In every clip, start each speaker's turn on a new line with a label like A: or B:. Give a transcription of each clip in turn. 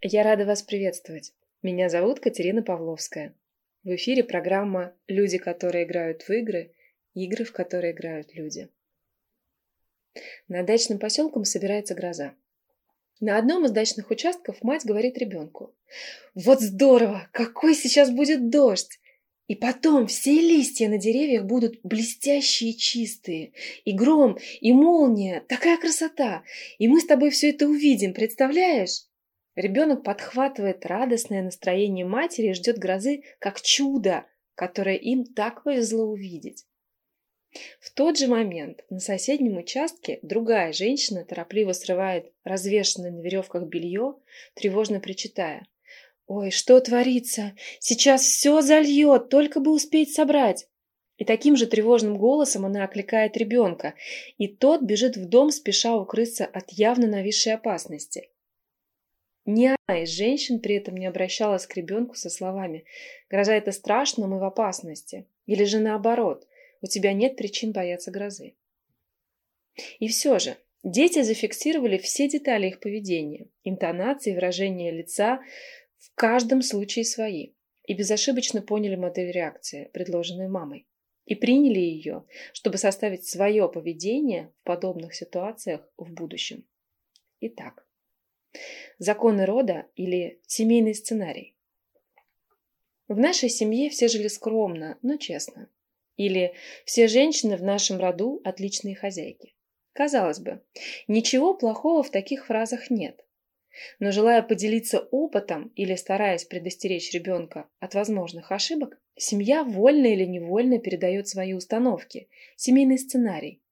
A: Я рада вас приветствовать. Меня зовут Катерина Павловская. В эфире программа «Люди, которые играют в игры», игры, в которые играют люди. На дачным поселком собирается гроза. На одном из дачных участков мать говорит ребенку. «Вот здорово! Какой сейчас будет дождь! И потом все листья на деревьях будут блестящие и чистые. И гром, и молния. Такая красота! И мы с тобой все это увидим, представляешь?» Ребенок подхватывает радостное настроение матери и ждет грозы как чудо, которое им так повезло увидеть. В тот же момент на соседнем участке другая женщина торопливо срывает развешенное на веревках белье, тревожно причитая. «Ой, что творится? Сейчас все зальет, только бы успеть собрать!» И таким же тревожным голосом она окликает ребенка, и тот бежит в дом, спеша укрыться от явно нависшей опасности. Ни одна из женщин при этом не обращалась к ребенку со словами «Гроза – это страшно, мы в опасности». Или же наоборот «У тебя нет причин бояться грозы». И все же дети зафиксировали все детали их поведения, интонации, выражения лица, в каждом случае свои, и безошибочно поняли модель реакции, предложенную мамой, и приняли ее, чтобы составить свое поведение в подобных ситуациях в будущем. Итак, Законы рода или семейный сценарий. В нашей семье все жили скромно, но честно. Или все женщины в нашем роду отличные хозяйки. Казалось бы, ничего плохого в таких фразах нет. Но желая поделиться опытом или стараясь предостеречь ребенка от возможных ошибок, семья вольно или невольно передает свои установки, семейный сценарий,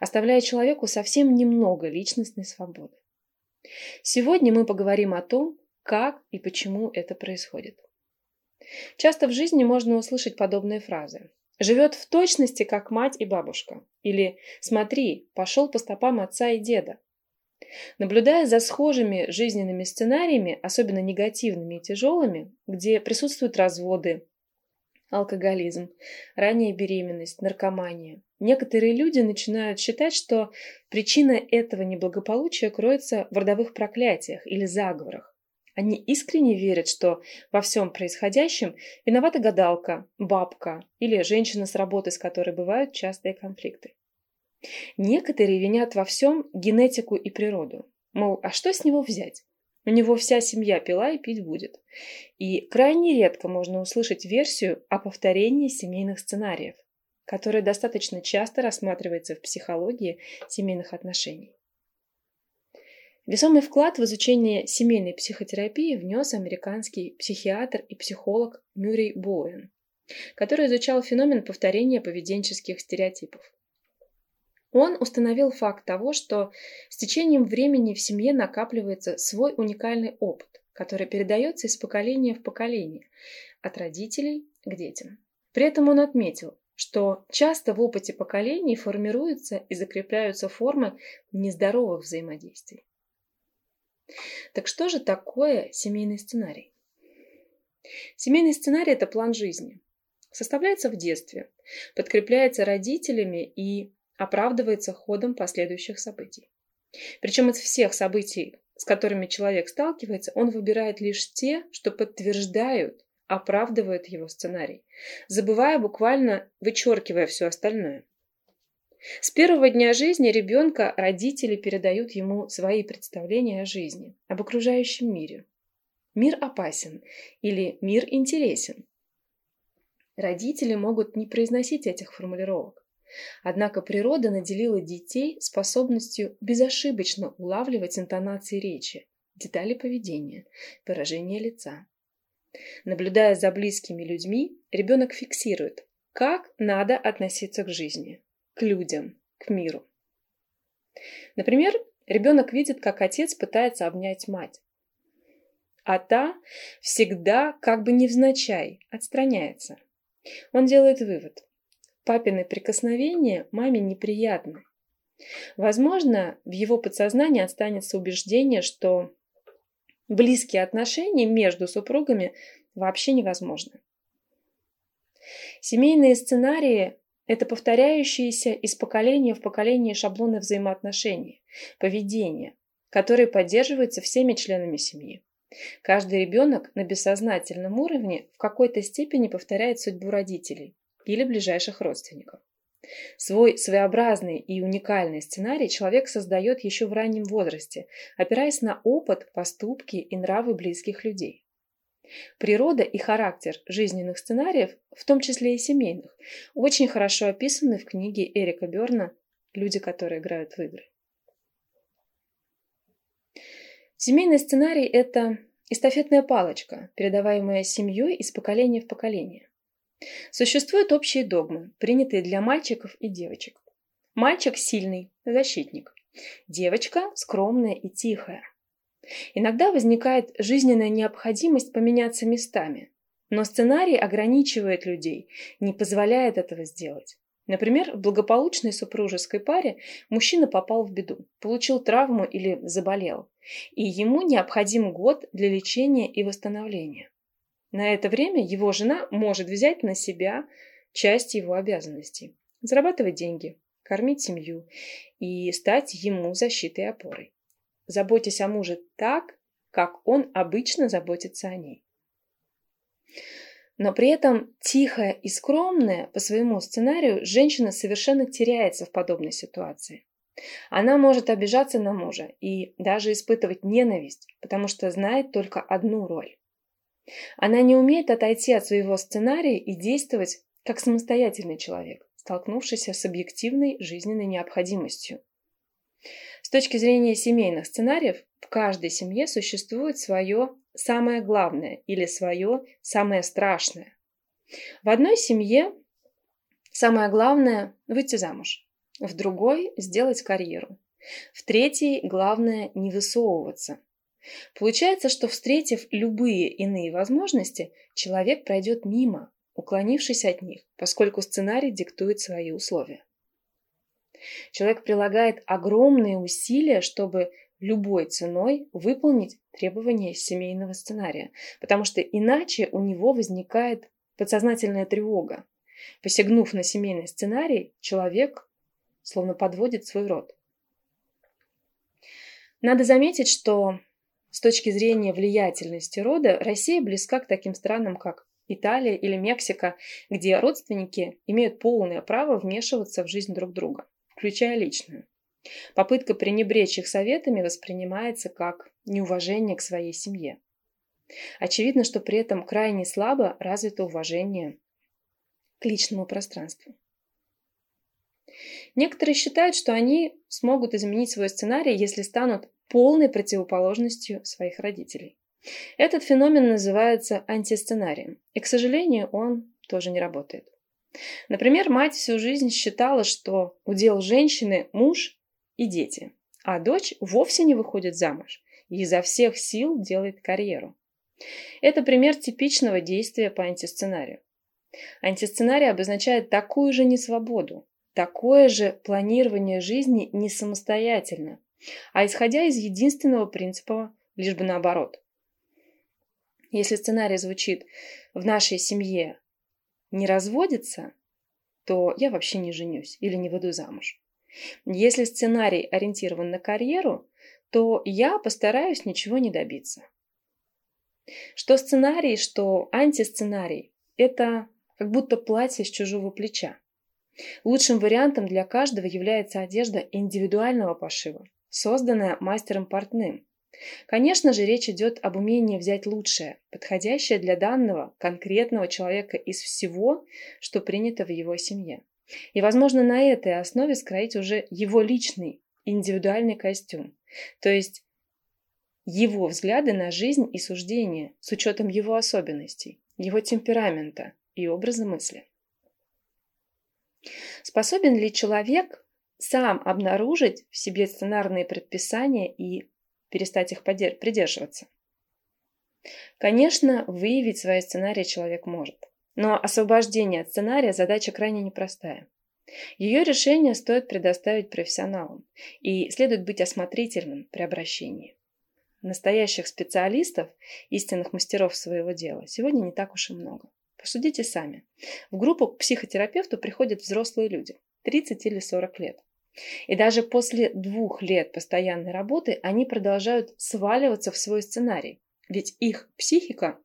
A: оставляя человеку совсем немного личностной свободы. Сегодня мы поговорим о том, как и почему это происходит. Часто в жизни можно услышать подобные фразы. «Живет в точности, как мать и бабушка» или «Смотри, пошел по стопам отца и деда». Наблюдая за схожими жизненными сценариями, особенно негативными и тяжелыми, где присутствуют разводы, алкоголизм, ранняя беременность, наркомания. Некоторые люди начинают считать, что причина этого неблагополучия кроется в родовых проклятиях или заговорах. Они искренне верят, что во всем происходящем виновата гадалка, бабка или женщина с работы, с которой бывают частые конфликты. Некоторые винят во всем генетику и природу. Мол, а что с него взять? У него вся семья пила и пить будет. И крайне редко можно услышать версию о повторении семейных сценариев, которая достаточно часто рассматривается в психологии семейных отношений. Весомый вклад в изучение семейной психотерапии внес американский психиатр и психолог Мюррей Боуэн, который изучал феномен повторения поведенческих стереотипов. Он установил факт того, что с течением времени в семье накапливается свой уникальный опыт, который передается из поколения в поколение, от родителей к детям. При этом он отметил, что часто в опыте поколений формируются и закрепляются формы нездоровых взаимодействий. Так что же такое семейный сценарий? Семейный сценарий – это план жизни. Составляется в детстве, подкрепляется родителями и оправдывается ходом последующих событий. Причем из всех событий, с которыми человек сталкивается, он выбирает лишь те, что подтверждают, оправдывают его сценарий, забывая буквально, вычеркивая все остальное. С первого дня жизни ребенка родители передают ему свои представления о жизни, об окружающем мире. Мир опасен или мир интересен. Родители могут не произносить этих формулировок, Однако природа наделила детей способностью безошибочно улавливать интонации речи, детали поведения, выражение лица. Наблюдая за близкими людьми, ребенок фиксирует, как надо относиться к жизни, к людям, к миру. Например, ребенок видит, как отец пытается обнять мать, а та всегда, как бы невзначай, отстраняется. Он делает вывод. Папины прикосновения маме неприятны. Возможно, в его подсознании останется убеждение, что близкие отношения между супругами вообще невозможны. Семейные сценарии – это повторяющиеся из поколения в поколение шаблоны взаимоотношений, поведения, которые поддерживаются всеми членами семьи. Каждый ребенок на бессознательном уровне в какой-то степени повторяет судьбу родителей или ближайших родственников. Свой своеобразный и уникальный сценарий человек создает еще в раннем возрасте, опираясь на опыт, поступки и нравы близких людей. Природа и характер жизненных сценариев, в том числе и семейных, очень хорошо описаны в книге Эрика Берна «Люди, которые играют в игры». Семейный сценарий – это эстафетная палочка, передаваемая семьей из поколения в поколение. Существуют общие догмы, принятые для мальчиков и девочек. Мальчик сильный, защитник. Девочка скромная и тихая. Иногда возникает жизненная необходимость поменяться местами, но сценарий ограничивает людей, не позволяет этого сделать. Например, в благополучной супружеской паре мужчина попал в беду, получил травму или заболел, и ему необходим год для лечения и восстановления. На это время его жена может взять на себя часть его обязанностей, зарабатывать деньги, кормить семью и стать ему защитой и опорой. Заботьтесь о муже так, как он обычно заботится о ней. Но при этом тихая и скромная по своему сценарию женщина совершенно теряется в подобной ситуации. Она может обижаться на мужа и даже испытывать ненависть, потому что знает только одну роль. Она не умеет отойти от своего сценария и действовать как самостоятельный человек, столкнувшийся с объективной жизненной необходимостью. С точки зрения семейных сценариев, в каждой семье существует свое самое главное или свое самое страшное. В одной семье самое главное – выйти замуж, в другой – сделать карьеру, в третьей – главное – не высовываться. Получается, что встретив любые иные возможности, человек пройдет мимо, уклонившись от них, поскольку сценарий диктует свои условия. Человек прилагает огромные усилия, чтобы любой ценой выполнить требования семейного сценария, потому что иначе у него возникает подсознательная тревога. Посягнув на семейный сценарий, человек словно подводит свой род. Надо заметить, что с точки зрения влиятельности рода Россия близка к таким странам, как Италия или Мексика, где родственники имеют полное право вмешиваться в жизнь друг друга, включая личную. Попытка пренебречь их советами воспринимается как неуважение к своей семье. Очевидно, что при этом крайне слабо развито уважение к личному пространству. Некоторые считают, что они смогут изменить свой сценарий, если станут полной противоположностью своих родителей. Этот феномен называется антисценарием, и, к сожалению, он тоже не работает. Например, мать всю жизнь считала, что удел женщины – муж и дети, а дочь вовсе не выходит замуж и изо всех сил делает карьеру. Это пример типичного действия по антисценарию. Антисценарий обозначает такую же несвободу, такое же планирование жизни не самостоятельно, а исходя из единственного принципа, лишь бы наоборот. Если сценарий звучит «в нашей семье не разводится», то я вообще не женюсь или не выйду замуж. Если сценарий ориентирован на карьеру, то я постараюсь ничего не добиться. Что сценарий, что антисценарий – это как будто платье с чужого плеча. Лучшим вариантом для каждого является одежда индивидуального пошива, созданная мастером портным. Конечно же, речь идет об умении взять лучшее, подходящее для данного конкретного человека из всего, что принято в его семье. И, возможно, на этой основе скроить уже его личный, индивидуальный костюм. То есть его взгляды на жизнь и суждения с учетом его особенностей, его темперамента и образа мысли. Способен ли человек сам обнаружить в себе сценарные предписания и перестать их придерживаться? Конечно, выявить свои сценарии человек может. Но освобождение от сценария задача крайне непростая. Ее решение стоит предоставить профессионалам, и следует быть осмотрительным при обращении. Настоящих специалистов, истинных мастеров своего дела, сегодня не так уж и много. Посудите сами. В группу к психотерапевту приходят взрослые люди, 30 или 40 лет. И даже после двух лет постоянной работы они продолжают сваливаться в свой сценарий, Ведь их психика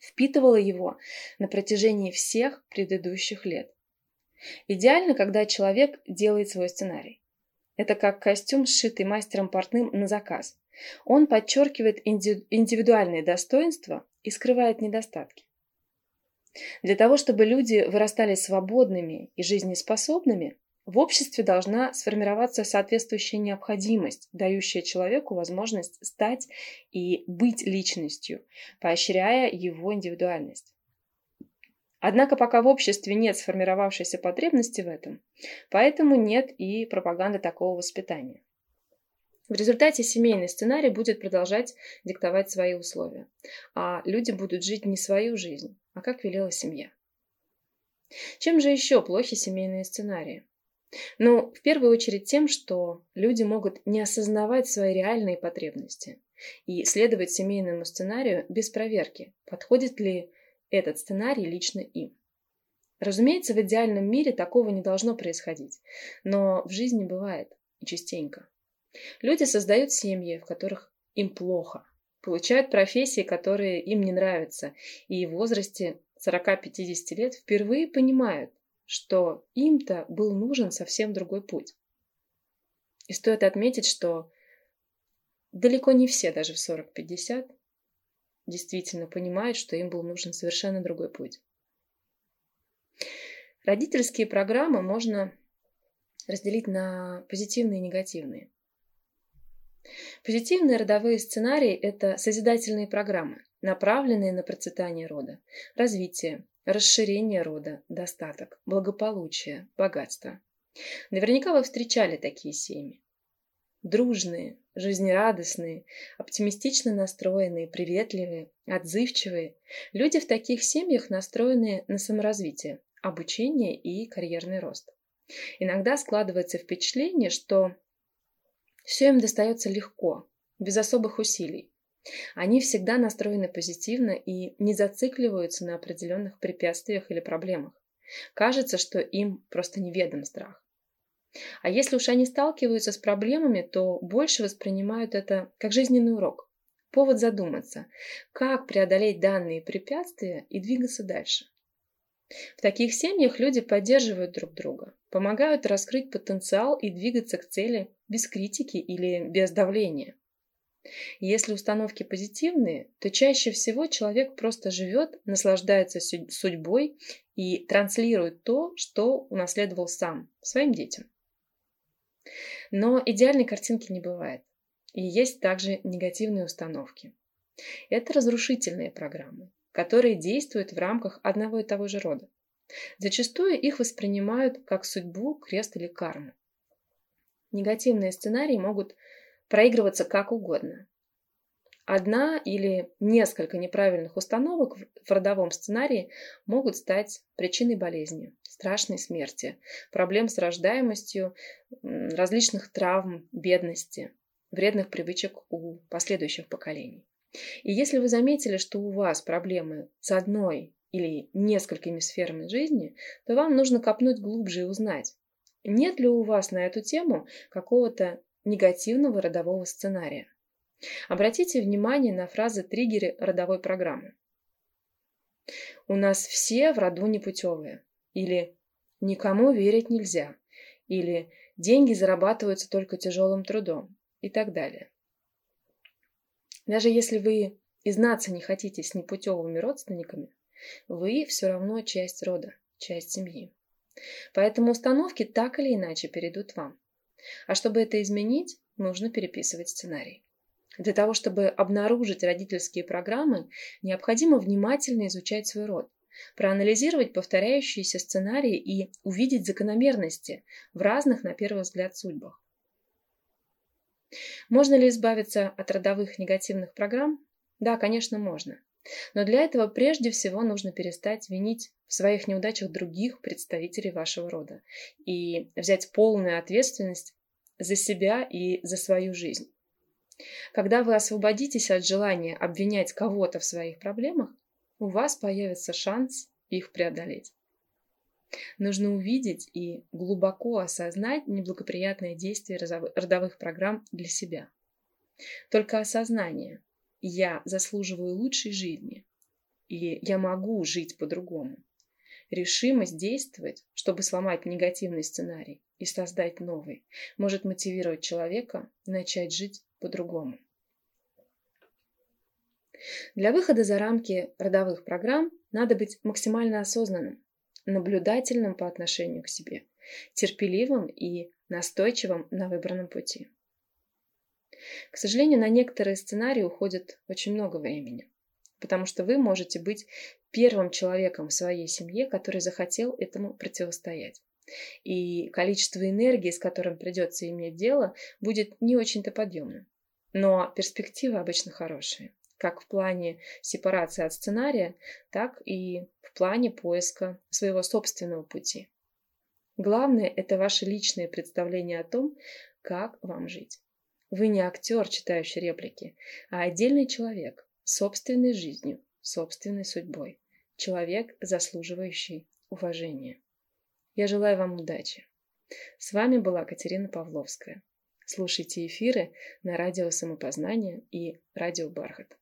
A: впитывала его на протяжении всех предыдущих лет. Идеально, когда человек делает свой сценарий. Это как костюм, сшитый мастером портным на заказ. Он подчеркивает индивидуальные достоинства и скрывает недостатки. Для того, чтобы люди вырастали свободными и жизнеспособными, в обществе должна сформироваться соответствующая необходимость, дающая человеку возможность стать и быть личностью, поощряя его индивидуальность. Однако пока в обществе нет сформировавшейся потребности в этом, поэтому нет и пропаганды такого воспитания. В результате семейный сценарий будет продолжать диктовать свои условия, а люди будут жить не свою жизнь, а как велела семья. Чем же еще плохи семейные сценарии? Ну, в первую очередь тем, что люди могут не осознавать свои реальные потребности и следовать семейному сценарию без проверки, подходит ли этот сценарий лично им. Разумеется, в идеальном мире такого не должно происходить, но в жизни бывает и частенько. Люди создают семьи, в которых им плохо, получают профессии, которые им не нравятся, и в возрасте 40-50 лет впервые понимают, что им-то был нужен совсем другой путь. И стоит отметить, что далеко не все даже в 40-50 действительно понимают, что им был нужен совершенно другой путь. Родительские программы можно разделить на позитивные и негативные. Позитивные родовые сценарии – это созидательные программы, направленные на процветание рода, развитие, расширение рода, достаток, благополучие, богатство. Наверняка вы встречали такие семьи. Дружные, жизнерадостные, оптимистично настроенные, приветливые, отзывчивые. Люди в таких семьях настроены на саморазвитие, обучение и карьерный рост. Иногда складывается впечатление, что все им достается легко, без особых усилий. Они всегда настроены позитивно и не зацикливаются на определенных препятствиях или проблемах. Кажется, что им просто неведом страх. А если уж они сталкиваются с проблемами, то больше воспринимают это как жизненный урок. Повод задуматься, как преодолеть данные препятствия и двигаться дальше. В таких семьях люди поддерживают друг друга, помогают раскрыть потенциал и двигаться к цели без критики или без давления. Если установки позитивные, то чаще всего человек просто живет, наслаждается судьбой и транслирует то, что унаследовал сам, своим детям. Но идеальной картинки не бывает. И есть также негативные установки. Это разрушительные программы, которые действуют в рамках одного и того же рода. Зачастую их воспринимают как судьбу, крест или карму. Негативные сценарии могут проигрываться как угодно. Одна или несколько неправильных установок в родовом сценарии могут стать причиной болезни, страшной смерти, проблем с рождаемостью, различных травм, бедности, вредных привычек у последующих поколений. И если вы заметили, что у вас проблемы с одной или несколькими сферами жизни, то вам нужно копнуть глубже и узнать, нет ли у вас на эту тему какого-то негативного родового сценария. Обратите внимание на фразы-триггеры родовой программы. У нас все в роду непутевые. Или никому верить нельзя. Или деньги зарабатываются только тяжелым трудом. И так далее. Даже если вы и не хотите с непутевыми родственниками, вы все равно часть рода, часть семьи. Поэтому установки так или иначе перейдут вам. А чтобы это изменить, нужно переписывать сценарий. Для того, чтобы обнаружить родительские программы, необходимо внимательно изучать свой род, проанализировать повторяющиеся сценарии и увидеть закономерности в разных, на первый взгляд, судьбах. Можно ли избавиться от родовых негативных программ? Да, конечно, можно. Но для этого прежде всего нужно перестать винить в своих неудачах других представителей вашего рода и взять полную ответственность за себя и за свою жизнь. Когда вы освободитесь от желания обвинять кого-то в своих проблемах, у вас появится шанс их преодолеть. Нужно увидеть и глубоко осознать неблагоприятные действия родовых программ для себя. Только осознание «я заслуживаю лучшей жизни» или «я могу жить по-другому». Решимость действовать, чтобы сломать негативный сценарий и создать новый, может мотивировать человека начать жить по-другому. Для выхода за рамки родовых программ надо быть максимально осознанным, наблюдательным по отношению к себе, терпеливым и настойчивым на выбранном пути. К сожалению, на некоторые сценарии уходит очень много времени, потому что вы можете быть первым человеком в своей семье, который захотел этому противостоять. И количество энергии, с которым придется иметь дело, будет не очень-то подъемным. Но перспективы обычно хорошие, как в плане сепарации от сценария, так и в плане поиска своего собственного пути. Главное – это ваше личное представление о том, как вам жить. Вы не актер, читающий реплики, а отдельный человек собственной жизнью, собственной судьбой. Человек, заслуживающий уважения. Я желаю вам удачи. С вами была Катерина Павловская. Слушайте эфиры на радио Самопознание и радио Бархат.